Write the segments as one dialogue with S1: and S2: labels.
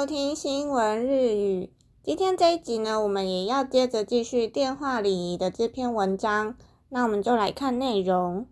S1: 收听新闻日语。今天这一集呢，我们也要接着继续电话礼仪的这篇文章。那我们就来看内容。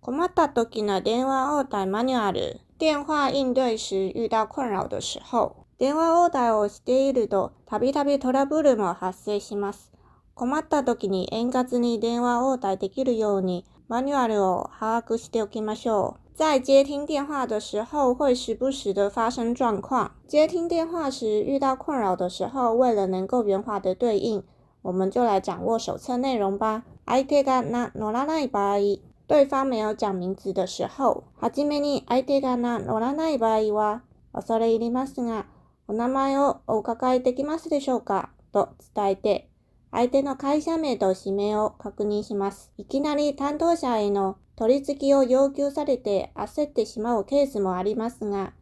S1: 困った時の電話応対マニュアル。電話應對時遇到困擾的時候，電話応対をしていると、たびたびトラブルも発生します。困った時に円滑に電話応対できるように、マニュアルを把握しておきましょう。在接听电话的时候，会时不时的发生状况。接听电话时遇到困扰的时候，为了能够圆滑的对应，我们就来掌握手册内容吧。相手がな乗らない場合，对方没有讲名字的时候，はじめに相手がな乗らない場合は、恐れ入りますが、お名前をお伺いできますでしょうか？と伝えて、相手の会社名と氏名を確認します。いきなり担当者への取り付きを要求されて焦ってしまうケースもありますが、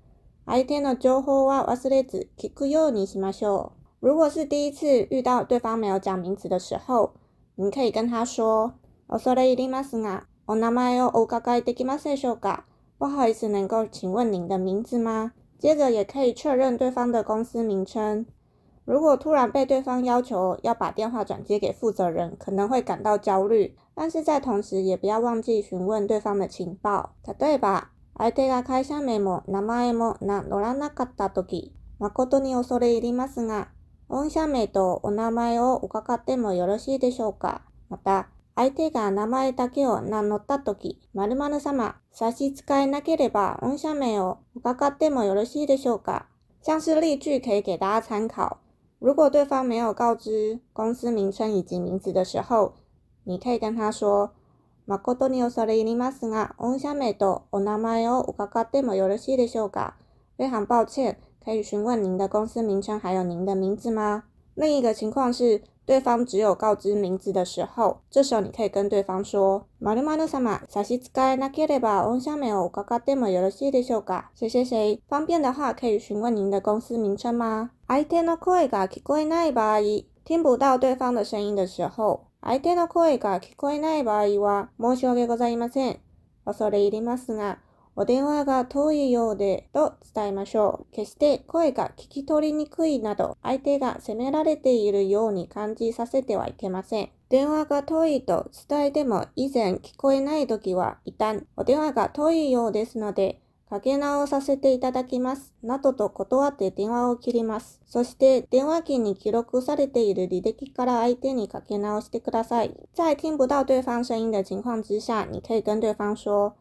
S1: 相手の情報は忘れず聞くようにしましょう。如果是第一次遇到对方没有讲名字的时候，你可以跟他说：“恐れ入りますが、お名前をお伺いできますでしょうか？”不好意思，能够请问您的名字吗？接着也可以确认对方的公司名称。如果突然被对方要求要把电话转接给负责人，可能会感到焦虑，但是在同時也不要忘記詢問對方的情報。例えば、相手が会社名も名前も名乗らなかったとき、誠に恐れ入りますが、御社名とお名前を伺ってもよろしいでしょうかまた、相手が名前だけを名乗ったとき、〇〇様、差し支えなければ御社名を伺ってもよろしいでしょうか像是例句可以给大家参考。如果对方没有告知公司名称以及名字的时候，你可以跟他说：“誠に恐れ入りますが、御社名とお名前を伺ってもよろしいでしょうか？”非常抱歉，可以询问您的公司名称还有您的名字吗？另一个情况是， 对方只有告知名字的时候，这时候你可以跟对方说：“〇〇様、差し支えなければ御社名を伺ってもよろしいでしょうか？”谁谁谁，方便的话可以询问您的公司名称吗？相手の声が聞こえない場合，听不到对方的声音的时候，相手の声が聞こえない場合は、申し訳ございません。恐れ入りますが、 お電話が遠いようでと伝えましょう。決して声が聞き取りにくいなど、相手が責められているように感じさせてはいけません。電話が遠いと伝えても以前聞こえないときは、一旦お電話が遠いようですので、かけ直させていただきます。などと断って電話を切ります。そして電話機に記録されている履歴から相手にかけ直してください。在听不到对方声音的情况之下，你可以跟对方说：“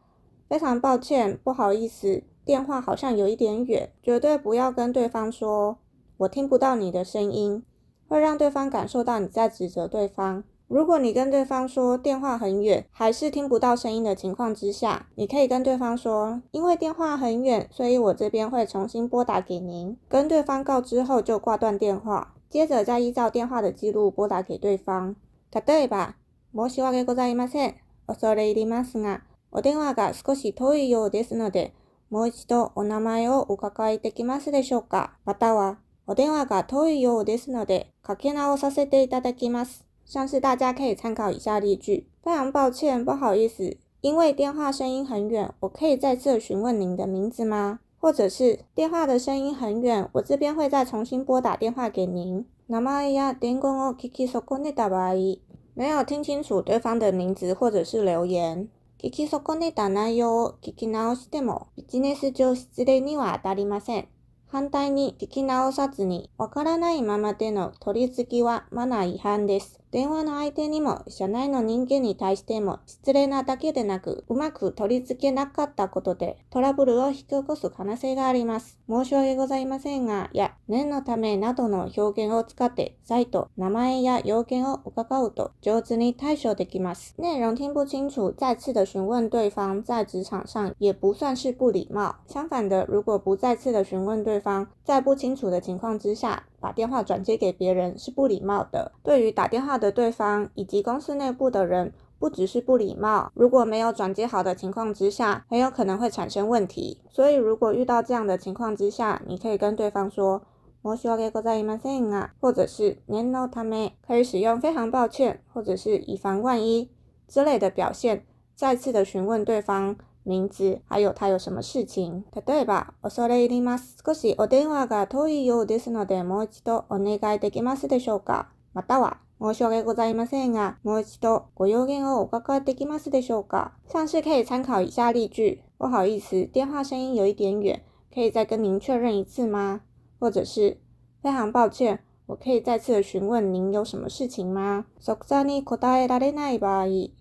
S1: 非常抱歉，不好意思，电话好像有一点远。”绝对不要跟对方说“我听不到你的声音”，会让对方感受到你在指责对方。如果你跟对方说电话很远，还是听不到声音的情况之下，你可以跟对方说，因为电话很远，所以我这边会重新拨打给您。跟对方告知后就挂断电话，接着再依照电话的记录拨打给对方。例えば、申し訳ございません。恐れ入りますが、 お電話が少し遠いようですので、もう一度お名前をお伺いできますでしょうかまたは、お電話が遠いようですので、かけ直させていただきます。像是大家可以参考以下例句：非常抱歉，不好意思，因为电话声音很远，我可以再次询问您的名字吗？或者是电话的声音很远，我这边会再重新拨打電話給您。名前や伝言を聞き損ねた場合，没有听清楚对方的名字或者是留言。聞き損ねた内容を聞き直してもビジネス上失礼には当たりません。反対に聞き直さずにわからないままでの取り付きはマナー違反です。電話の相手にも、社内の人間に対しても、失礼なだけでなく、うまく取り付けなかったことで、トラブルを引き起こす可能性があります。申し訳ございませんが、や、念のためなどの表現を使って、サイト、名前や要件を伺うと、上手に対処できます。内容听不清楚，再次的询问对方，在职场上也不算是不礼貌。相反的，如果不再次的询问对方，在不清楚的情况之下，把电话转接给别人是不礼貌的。对于打电话的对方以及公司内部的人，不只是不礼貌，如果没有转接好的情况之下，很有可能会产生问题。所以，如果遇到这样的情况之下，你可以跟对方说“申し訳ございませんが”，或者是“念のため”，可以使用“非常抱歉”或者是“以防万一”之类的表现，再次的询问对方。 名字，还有他有什么事情。例えば、恐れ入ります。少しお電話が遠いようですので、もう一度お願いできますでしょうかまたは、申し訳ございませんが、もう一度ご要言をお伺いできますでしょうか像是可以参考以下例句。不好意思，电话声音有一点远，可以再跟您确认一次吗？或者是，非常抱歉。 我可以再次询问您有什么事情吗？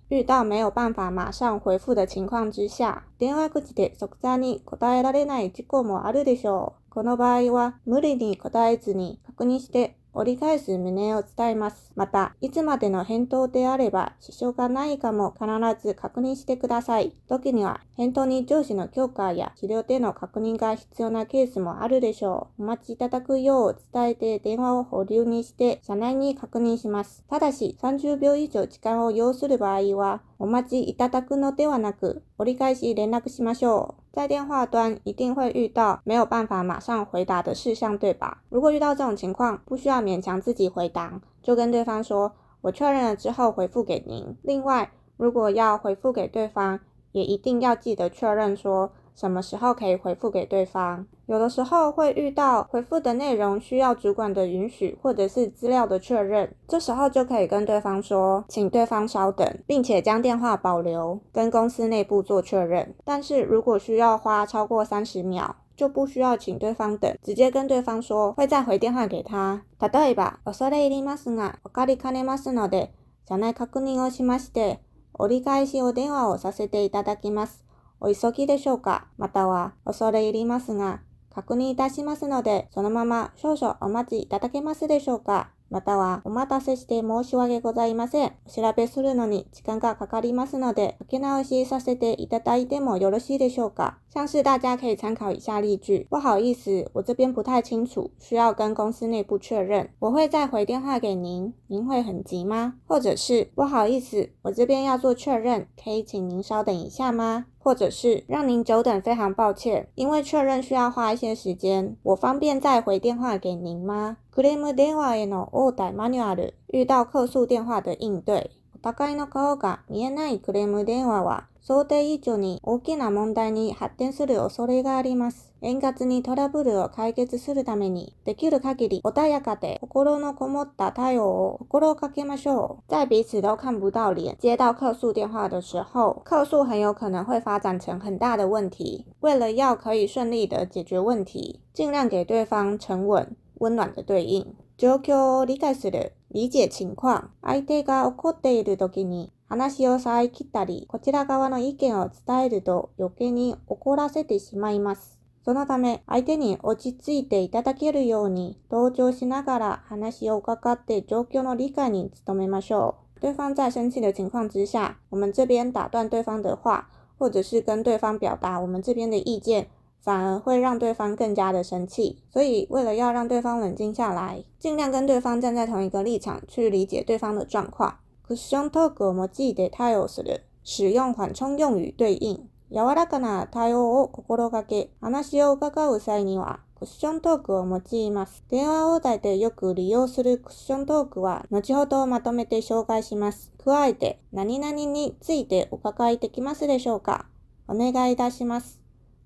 S1: 遇到没有办法马上回复的情况之下，電話口で即座に答えられない事故もあるでしょう。この場合は無理に答えずに確認して折り返す旨を伝えます。また、いつまでの返答であれば支障がないかも必ず確認してください。時には、返答に上司の許可や資料での確認が必要なケースもあるでしょう。お待ちいただくよう伝えて電話を保留にして社内に確認します。ただし、30秒以上時間を要する場合は、お待ちいただくのではなく、折り返し連絡しましょう。在电话端一定会遇到没有办法马上回答的事项，对吧？如果遇到这种情况，不需要勉强自己回答，就跟对方说：“我确认了之后回复给您。”另外，如果要回复给对方，也一定要记得确认说。 什么时候可以回复给对方？有的时候会遇到回复的内容需要主管的允许，或者是资料的确认，这时候就可以跟对方说，请对方稍等，并且将电话保留，跟公司内部做确认。但是如果需要花超过三十秒，就不需要请对方等，直接跟对方说会再回电话给他。例えば、恐れ入りますが、わかりかねますので、社内確認をしまして、折り返しお電話をさせていただきます。 お急ぎでしょうか？または、恐れ入りますが、確認いたしますので、そのまま少々お待ちいただけますでしょうか？または、お待たせして申し訳ございません。お調べするのに時間がかかりますので、かけ直しさせていただいてもよろしいでしょうか？像是大家可以参考以下例句。不好意思，我这边不太清楚，需要跟公司内部确认。我会再回电话给您，您会很急吗？或者是不好意思，我这边要做确认，可以请您稍等一下吗？或者是让您久等，非常抱歉，因为确认需要花一些时间，我方便再回电话给您吗？クレーム電話への応対マニュアル。遇到客诉電話的應對。お互いの顔が見えないクレーム電話は、 想定以上に大きな問題に発展する恐れがあります。円滑にトラブルを解決するために、できる限り穏やかで心のこもった対応を心がけましょう。在彼此都看不到脸，接到客诉电话的时候，客诉很有可能会发展成很大的问题。为了要可以顺利的解决问题，尽量给对方沉稳、温暖的对应。状況を理解する。理解情況。相手が怒っている時に話を遮ったり、こちら側の意見を伝えると余計に怒らせてしまいます。そのため、相手に落ち着いていただけるように、同調しながら話を伺って状況の理解に努めましょう。对方在生气的情况之下，我们这边打断对方的话，或者是跟对方表达我们这边的意见，反而会让对方更加的生气。所以，为了要让对方冷静下来，尽量跟对方站在同一个立场去理解对方的状况。クッショントークを用いて対応する。使用缓冲用语对应。柔らかな対応を心がけ、話を伺う際には、クッショントークを用います。電話応対でよく利用するクッショントークは、後ほどまとめて紹介します。加えて、何々についてお伺いできますでしょうかお願いいたします。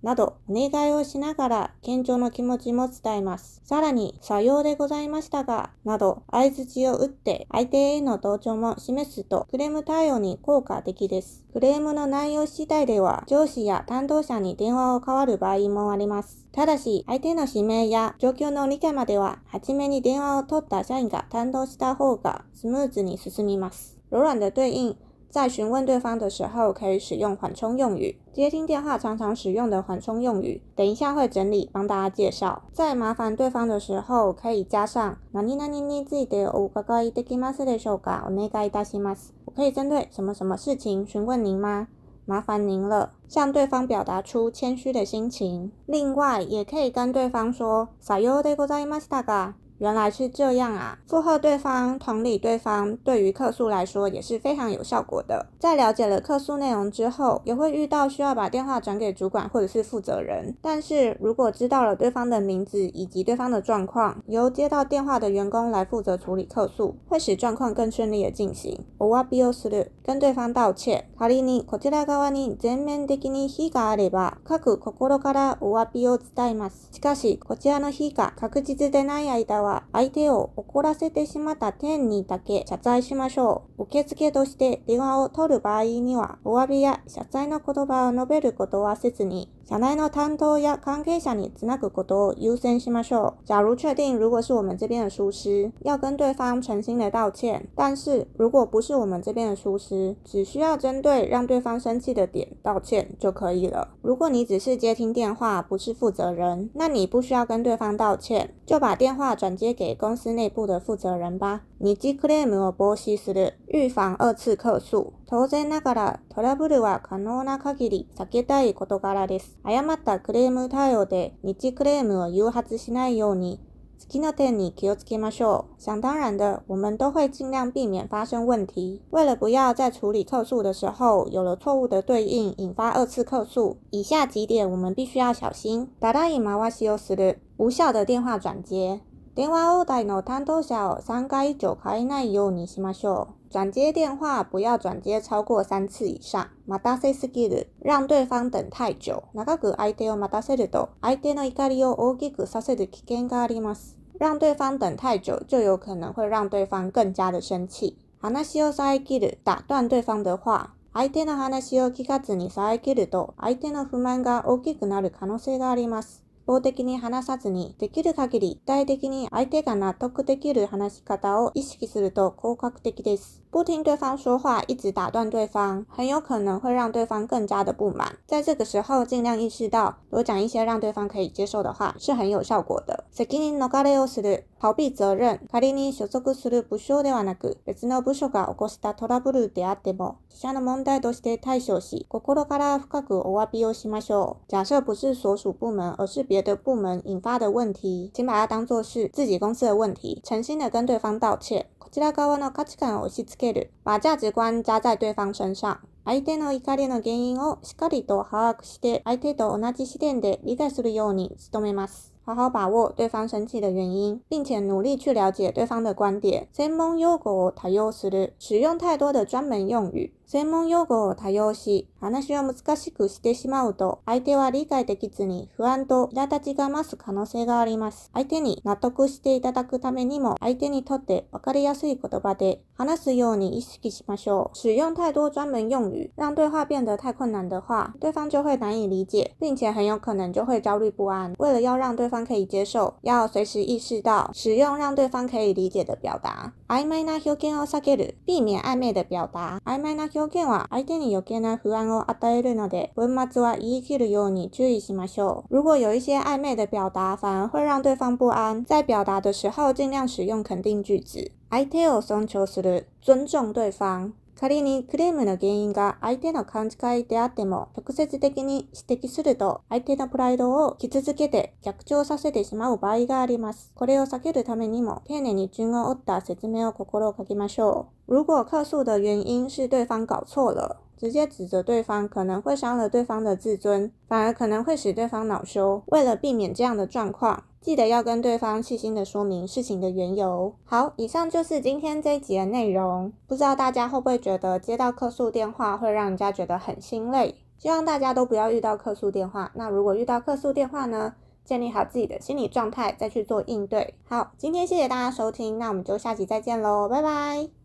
S1: など、お願いをしながら、謙譲の気持ちも伝えます。さらに、さようでございましたが、など、合図を打って相手への同調も示すと、クレーム対応に効果的です。クレームの内容次第では、上司や担当者に電話を代わる場合もあります。ただし、相手の指名や状況の理解までは、初めに電話を取った社員が担当した方がスムーズに進みます。柔软的对应在询问对方的时候，可以使用缓冲用语。接听电话常常使用的缓冲用语，等一下会整理帮大家介绍。在麻烦对方的时候，可以加上“何々についてお伺いできますでしょうか？お願いいたします。我可以针对什么什么事情询问您吗？麻烦您了，向对方表达出谦虚的心情。另外，也可以跟对方说“さようでございましたか？” 原来是这样啊！附和对方，同理对方，对于客诉来说也是非常有效果的。在了解了客诉内容之后，也会遇到需要把电话转给主管或者是负责人。但是如果知道了对方的名字以及对方的状况，由接到电话的员工来负责处理客诉，会使状况更顺利的进行。お詫びをする，跟对方道歉。仮にこちら側に全面的に非があれば、各心からお詫びを伝えます。しかし、こちらの非が確実でない間は は相手を怒らせてしまった点にだけ謝罪しましょう。受付として電話を取る場合には、お詫びや謝罪の言葉を述べることはせずに、小奈的担当呀，関係者につなぐことを優先しましょう。假如确定如果是我们这边的疏失，要跟对方诚心的道歉。但是如果不是我们这边的疏失，只需要针对让对方生气的点道歉就可以了。如果你只是接听电话，不是负责人，那你不需要跟对方道歉，就把电话转接给公司内部的负责人吧。二次クレームを防止する、预防二次客訴。 当然ながらトラブルは可能な限り避けたい事柄です。誤ったクレーム対応で日クレームを誘発しないように、次の点に気をつけましょう。想当然的，我们都会尽量避免发生问题。为了不要在处理客诉的时候有了错误的对应，引发二次客诉，以下几点我们必须要小心。ただいまはしをする。无效的电話转接。電話応対の担当者を3回以上変えないようにしましょう。转接电话不要转接超过三次以上。待たせすぎる。让对方等太久。長く相手を待たせると、相手の怒りを大きくさせる危険があります。让对方等太久，就有可能会让对方更加的生气。話を遮る。打断对方的話。相手の話を聞かずに遮ると、相手の不満が大きくなる可能性があります。 方的に話さずに、できる限り具体的に相手が納得できる話し方を意識すると効果的です。不听对方说话，一直打断对方，很有可能会让对方更加的不满。在这个时候，尽量意识到多讲一些让对方可以接受的话，是很有效果的。責任逃れをする、逃避责任。仮に所属する部署ではなく、別の部署が起こしたトラブルであっても、自社の問題として対処し、心から深くお詫びをしましょう。假设不是所属部门，而是别的部门引发的问题，请把它当作是自己公司的问题，诚心的跟对方道歉。ちら側の価値観を押し付ける。把价值观加在对方身上。相手の怒りの原因をしっかりと把握して、相手と同じ視点で理解するように努めます。好好把握对方生气的原因，并且努力去了解对方的观点。専門用語を多用する。使用太多的专门用语。 専門用語を多用し、話を難しくしてしまうと、相手は理解できずに不安と苛立ちが増す可能性があります。相手に納得していただくためにも、相手にとって分かりやすい言葉で話すように意識しましょう。使用太多专门用语，让对话变得太困难的话，对方就会难以理解，并且很有可能就会焦虑不安。为了要让对方方可以接受，要随时意识到使用让对方可以理解的表达。曖昧な表現を避ける，避免暧昧的表达。曖昧な表現は相手に余計な不安を与えるので、文末は言い切るように注意しましょう。如果有一些暧昧的表达，反而会让对方不安，在表达的时候尽量使用肯定句子。相手を尊重する，尊重对方。仮にクレームの原因が相手の勘違いであっても、直接的に指摘すると、相手のプライドを傷つけて逆調させてしまう場合があります。これを避けるためにも、丁寧に順を追った説明を心がけましょう。如果客诉的原因是对方搞错了，直接指责对方可能会伤了对方的自尊，反而可能会使对方恼羞。为了避免这样的状况，记得要跟对方细心的说明事情的缘由。好，以上就是今天这一集的内容。不知道大家会不会觉得接到客诉电话会让人家觉得很心累？希望大家都不要遇到客诉电话。那如果遇到客诉电话呢，建立好自己的心理状态，再去做应对。好，今天谢谢大家收听，那我们就下集再见喽，拜拜。